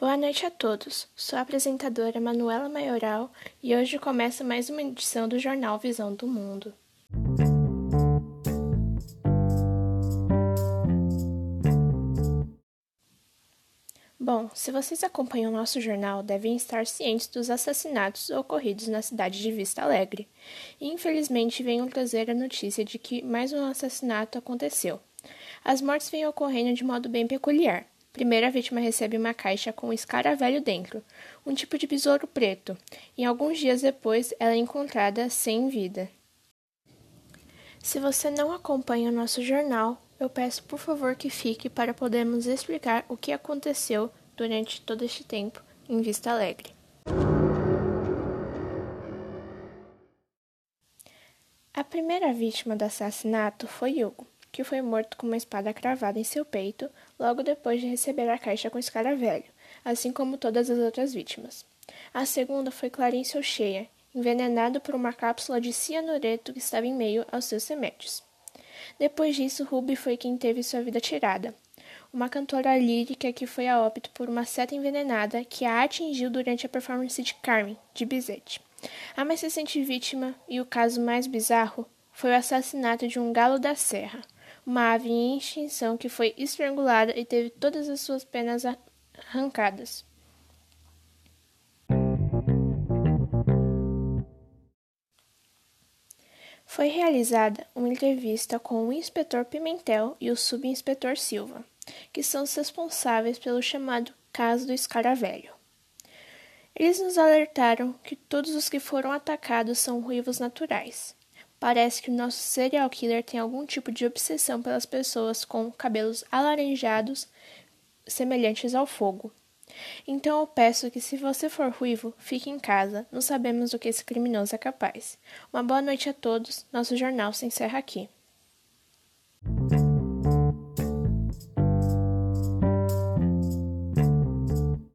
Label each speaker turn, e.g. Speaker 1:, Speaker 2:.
Speaker 1: Boa noite a todos. Sou a apresentadora Manuela Maioral e hoje começa mais uma edição do jornal Visão do Mundo. Bom, se vocês acompanham o nosso jornal, devem estar cientes dos assassinatos ocorridos na cidade de Vista Alegre. E infelizmente venho trazer a notícia de que mais um assassinato aconteceu. As mortes vêm ocorrendo de modo bem peculiar. Primeiro, a vítima recebe uma caixa com um escaravelho dentro, um tipo de besouro preto, e alguns dias depois ela é encontrada sem vida. Se você não acompanha o nosso jornal, eu peço por favor que fique para podermos explicar o que aconteceu durante todo este tempo em Vista Alegre. A primeira vítima do assassinato foi Hugo que foi morto com uma espada cravada em seu peito logo depois de receber a caixa com escaravelho, assim como todas as outras vítimas. A segunda foi Clarice Ocheia, envenenado por uma cápsula de cianureto que estava em meio aos seus remédios. Depois disso, Ruby foi quem teve sua vida tirada. Uma cantora lírica que foi a óbito por uma seta envenenada que a atingiu durante a performance de Carmen, de Bizet. A mais recente vítima, e o caso mais bizarro, foi o assassinato de um galo da serra, uma ave em extinção que foi estrangulada e teve todas as suas penas arrancadas. Foi realizada uma entrevista com o inspetor Pimentel e o subinspetor Silva, que são os responsáveis pelo chamado caso do escaravelho. Eles nos alertaram que todos os que foram atacados são ruivos naturais, Parece que o nosso serial killer tem algum tipo de obsessão pelas pessoas com cabelos alaranjados semelhantes ao fogo. Então eu peço que, se você for ruivo, fique em casa. Não sabemos do que esse criminoso é capaz. Uma boa noite a todos. Nosso jornal se encerra aqui.